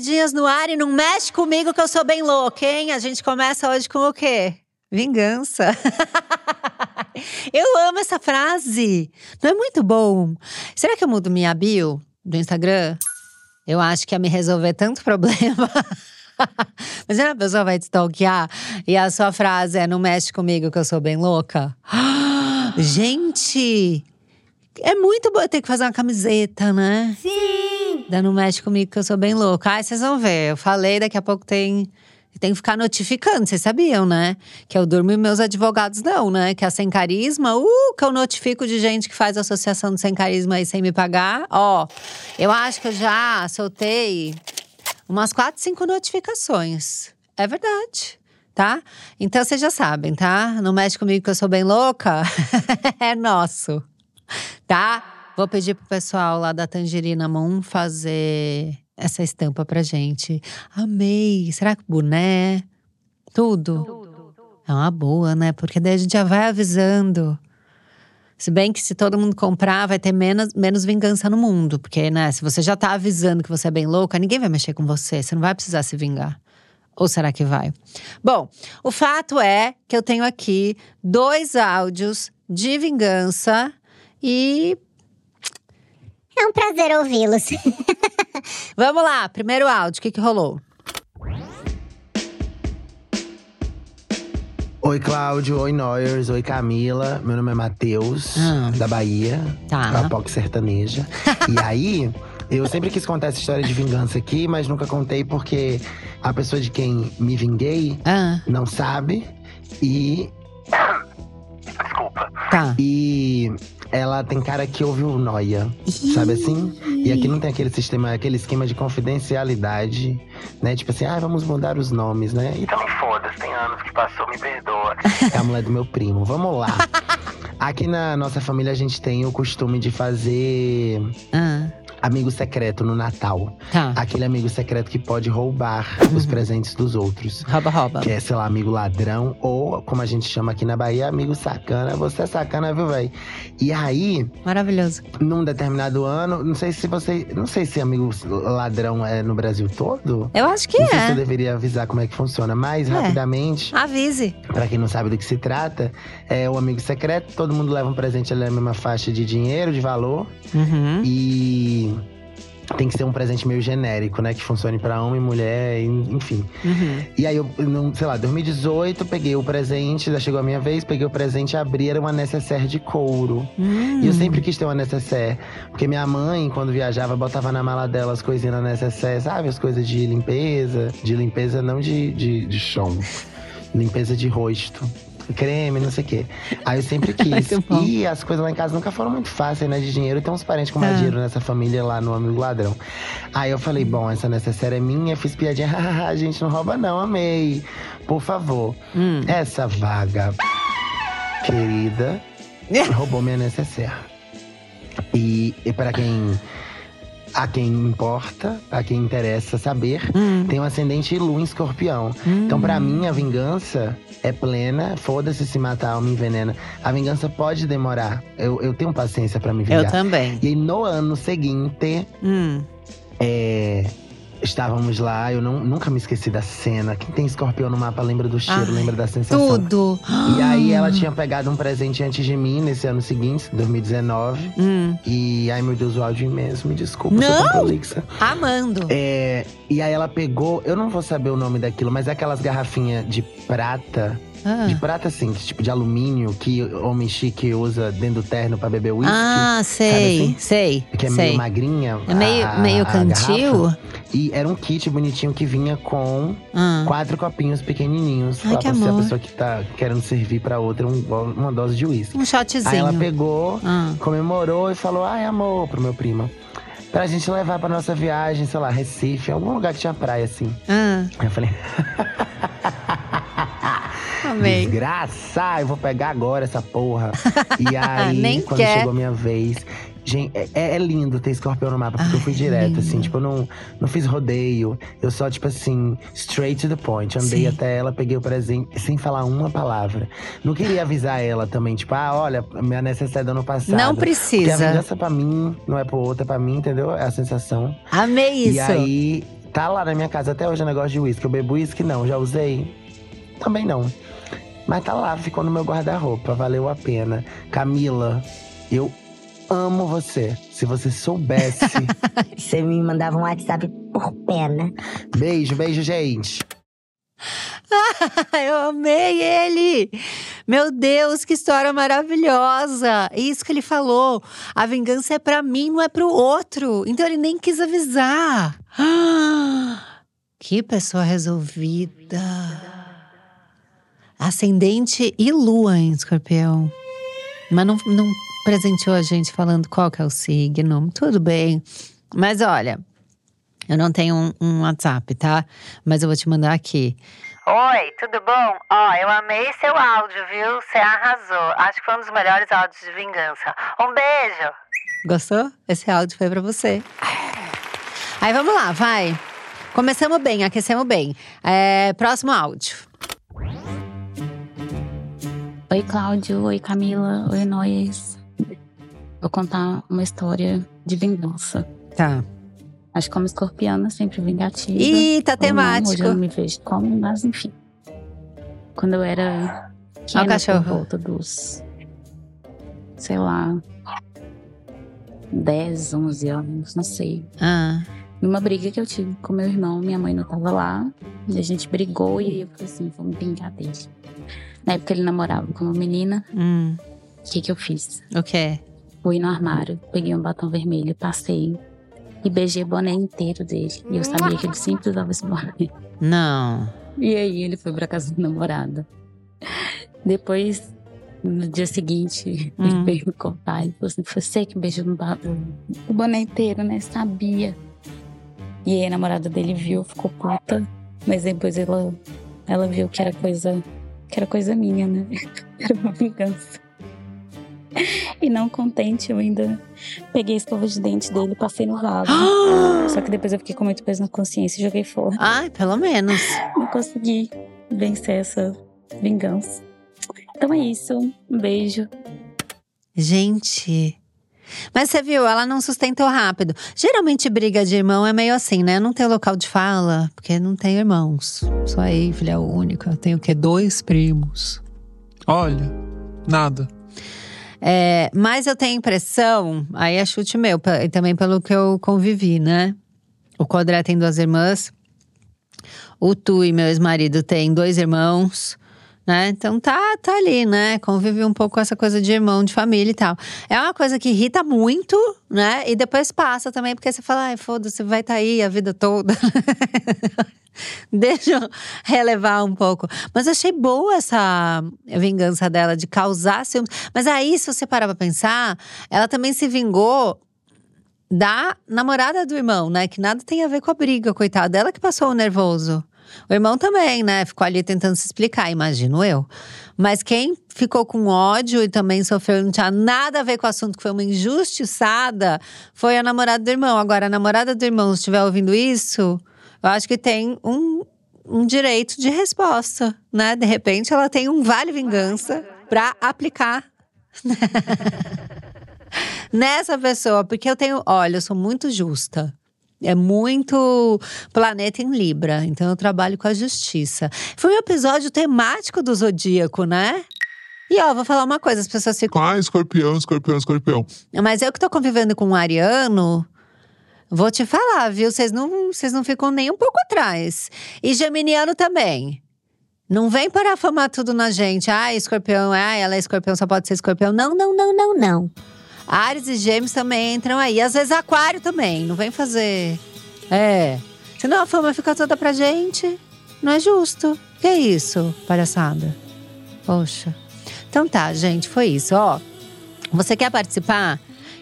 queridinhas no ar e não mexe comigo que eu sou bem louca, hein? A gente começa hoje com o quê? Vingança. eu amo essa frase. Não é muito bom? Será que eu mudo minha bio do Instagram? Eu acho que ia me resolver tanto problema. Mas a pessoa vai te stalkear e a sua frase é: Não mexe comigo que eu sou bem louca. Gente, é muito bom ter que fazer uma camiseta, né? Sim! Da Não Mexe Comigo que eu sou bem louca. Ai, vocês vão ver. Eu falei, daqui a pouco tem. Tem que ficar notificando, vocês sabiam, né? Que eu durmo e meus advogados não, né? Que a Sem Carisma, uh, que eu notifico de gente que faz associação do Sem Carisma aí sem me pagar. Ó, eu acho que eu já soltei umas quatro, cinco notificações. É verdade, tá? Então vocês já sabem, tá? Não mexe comigo que eu sou bem louca. é nosso, tá? Vou pedir pro pessoal lá da Tangerina Moon fazer essa estampa pra gente. Amei. Será que boné? Tudo? É uma boa, né? Porque daí a gente já vai avisando. Se bem que se todo mundo comprar, vai ter menos, menos vingança no mundo. Porque, né, se você já tá avisando que você é bem louca, ninguém vai mexer com você. Você não vai precisar se vingar. Ou será que vai? Bom, o fato é que eu tenho aqui dois áudios de vingança e É um prazer ouvi-los. Vamos lá, primeiro áudio, o que, que rolou? Oi, Cláudio. Oi, Noyers. Oi, Camila. Meu nome é Matheus, Ah. da Bahia. Tá. Da POC sertaneja. e aí, eu sempre quis contar essa história de vingança aqui, mas nunca contei porque a pessoa de quem me vinguei Ah, não sabe. E. Tá. E ela tem cara que ouve o Noia, sabe assim? E aqui não tem aquele sistema, aquele esquema de confidencialidade, né? Tipo assim, ah, vamos mudar os nomes, né? E também foda-se, tem anos que passou, me perdoa. É a mulher do meu primo. Vamos lá. Aqui na nossa família a gente tem o costume de fazer Ah, amigo secreto no Natal. tá. Aquele amigo secreto que pode roubar os presentes dos outros. Rouba, rouba. Que é, sei lá, amigo ladrão, ou como a gente chama aqui na Bahia, amigo sacana. Você é sacana, viu, véi? E aí, Maravilhoso. num determinado ano, não sei se você. Não sei se amigo ladrão é no Brasil todo. Eu acho que não sei se eu é. deveria avisar como é que funciona, mas É. rapidamente, Avise. pra quem não sabe do que se trata, é o amigo secreto, todo mundo leva um presente ali na mesma faixa de dinheiro, de valor. Uhum. E tem que ser um presente meio genérico, né? Que funcione pra homem, mulher, en- enfim. Uhum. E aí, eu, não, sei lá, 2018, peguei o presente, já chegou a minha vez, peguei o presente e abri, era uma necessaire de couro. Hum. E eu sempre quis ter uma necessaire, porque minha mãe, quando viajava, botava na mala dela as coisinhas na necessaire, sabe? As coisas de limpeza, de limpeza não de, de, de chão, limpeza de rosto. Creme, não sei o quê. Aí eu sempre quis. E as coisas lá em casa nunca foram muito fáceis, né? De dinheiro. Tem uns parentes com mais Ah. dinheiro nessa família lá no Amigo Ladrão. Aí eu falei, bom, essa necessaire é minha. Fiz piadinha. Hahaha, a gente não rouba não, amei. Por favor. Hum. Essa vaga querida roubou minha necessaire. E, e para quem. A quem importa, a quem interessa saber, Hum. tem um ascendente Lua em escorpião. Então, pra mim, a vingança é plena. Foda-se se matar ou me envenena. A vingança pode demorar. Eu, eu tenho paciência pra me vingar. Eu também. E no ano seguinte, Hum. é, estávamos lá. Eu não, nunca me esqueci da cena. Quem tem escorpião no mapa lembra do cheiro, Ai, lembra da sensação. Tudo. E aí ela tinha pegado um presente antes de mim nesse ano seguinte, 2019. Hum. E ai meu Deus, o áudio imenso, me desculpa, Não! Amando. É, e aí ela pegou, eu não vou saber o nome daquilo, mas é aquelas garrafinhas de prata. Ah. De prata, assim, tipo de alumínio, que homem chique usa dentro do terno pra beber uísque. Ah, sei, assim? sei. que é sei. meio magrinha. É meio, a- meio a cantil? garrafa. E era um kit bonitinho que vinha com Ah. quatro copinhos pequenininhos. Ai, lá que pra você, a amor. pessoa que tá querendo servir pra outra um- uma dose de uísque. Um shotzinho. Aí ela pegou, Ah. comemorou e falou: ai, amor, pro meu primo. Pra gente levar pra nossa viagem, sei lá, Recife, algum lugar que tinha praia, assim. Ah, Aí eu falei, amei. desgraça, eu vou pegar agora essa porra. E aí, Nem quando quer. chegou a minha vez. Gente, é, é lindo ter escorpião no mapa, porque eu Ai, fui direto, lindo. assim, tipo, eu não, não fiz rodeio. Eu só, tipo assim, straight to the point. Andei Sim. até ela, peguei o presente sem falar uma palavra. Não queria avisar ela também, tipo, ah, olha, minha necessidade do ano passado. Não Porque a precisa. vingança pra mim não é pro outro, é pra mim, entendeu? É a sensação. Amei isso. E aí, Tá lá na minha casa até hoje o negócio de uísque. Eu bebo uísque? Não. Já usei? Também não. Mas tá lá, ficou no meu guarda-roupa. Valeu a pena. Camila, eu amo você. Se você soubesse. Você me mandava um WhatsApp por pena. beijo, beijo, gente. Eu amei ele! Meu Deus, que história maravilhosa! Isso que ele falou. A vingança é pra mim, não é pro outro. Então ele nem quis avisar. Que pessoa resolvida. Ascendente e lua em escorpião. Mas não, não presenteou a gente falando qual que é o signo. Tudo bem. Mas olha, eu não tenho um, um WhatsApp, tá? Mas eu vou te mandar aqui. Oi, tudo bom? Ó, eu amei seu áudio, viu? Você arrasou. Acho que foi um dos melhores áudios de vingança. Um beijo. Gostou? Esse áudio foi pra você. Aí vamos lá, vai. Começamos bem, aquecemos bem. É, próximo áudio. Oi, Cláudio. Oi, Camila. Oi, Nois. Vou contar uma história de vingança. Tá. Acho que como escorpiana, sempre vingativa. Ih, tá temático. hoje eu não me vejo como, mas enfim. Quando eu era Ó o pequena, por cachorro. volta dos, sei lá, 10, 11 anos, não sei. Ah, Numa briga que eu tive com meu irmão, minha mãe não tava lá. E a gente brigou e eu falei assim, vou me vingar dele. Na época ele namorava com uma menina. hum, O que que eu fiz? o quê? Fui no armário, peguei um batom vermelho, passei e beijei o boné inteiro dele. E eu sabia que ele sempre usava esse boné. Não. E aí ele foi pra casa da namorada. Depois, no dia seguinte, Hum. ele veio me contar. Ele falou assim: foi você que beijou no o boné inteiro, né? Sabia. E aí a namorada dele viu, ficou puta. Mas depois ela, ela viu que era coisa. Que era coisa minha, né? Era uma vingança. E não contente, eu ainda peguei a escova de dente dele e passei no vaso. Só que depois eu fiquei com muito peso na consciência e joguei fora. Ai, pelo menos. Não consegui vencer essa vingança. Então é isso. Um beijo. Gente. Mas você viu, ela não sustentou rápido. Geralmente briga de irmão é meio assim, né? Não tem local de fala, porque não tem irmãos. Só aí, filha única. Eu tenho o quê? Dois primos. Olha, nada. É, mas eu tenho a impressão, aí é chute meu, e também pelo que eu convivi, né? O Codré tem duas irmãs. O Tu e meu ex-marido tem dois irmãos, né? Então tá, tá ali, né? Convive um pouco com essa coisa de irmão, de família e tal. É uma coisa que irrita muito, né? E depois passa também, porque você fala, ai, foda-se, vai estar aí a vida toda. Deixa eu relevar um pouco. Mas achei boa essa vingança dela de causar ciúmes. Mas aí, se você parar pra pensar, ela também se vingou da namorada do irmão, né? Que nada tem a ver com a briga, coitada. Ela que passou o nervoso. O irmão também, né? Ficou ali tentando se explicar, imagino eu. Mas quem ficou com ódio e também sofreu, não tinha nada a ver com o assunto, que foi uma injustiçada, foi a namorada do irmão. Agora, a namorada do irmão, se estiver ouvindo isso, eu acho que tem um, um direito de resposta, né? De repente, ela tem um vale vingança pra aplicar nessa pessoa, porque eu tenho, olha, eu sou muito justa. É muito planeta em Libra, então eu trabalho com a justiça. Foi um episódio temático do Zodíaco, né? E ó, vou falar uma coisa, as pessoas ficam. Ah, escorpião, escorpião, escorpião. Mas eu que tô convivendo com um ariano, vou te falar, viu? Vocês não, vocês não ficam nem um pouco atrás. E geminiano também. Não vem para afamar tudo na gente. Ah, escorpião, ah, ela é escorpião, só pode ser escorpião. Não, não, não, não, não. Ares e gêmeos também entram aí. Às vezes aquário também. Não vem fazer. É. Senão a fama fica toda pra gente. Não é justo. Que isso, palhaçada? Poxa. Então tá, gente, foi isso. Ó, você quer participar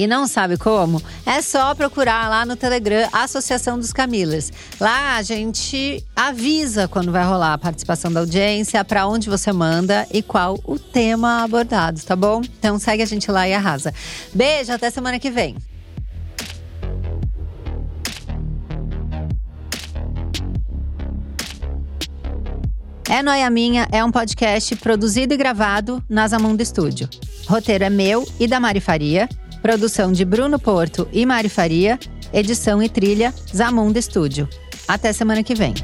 e não sabe como? É só procurar lá no Telegram Associação dos Camilas. Lá a gente avisa quando vai rolar a participação da audiência, para onde você manda e qual o tema abordado, tá bom? Então segue a gente lá e arrasa. Beijo, até semana que vem. É Noia Minha é um podcast produzido e gravado na Zamundo Estúdio. Roteiro é meu e da Mari Faria. Produção de Bruno Porto e Mari Faria. Edição e trilha Zamundo Estúdio. Até semana que vem.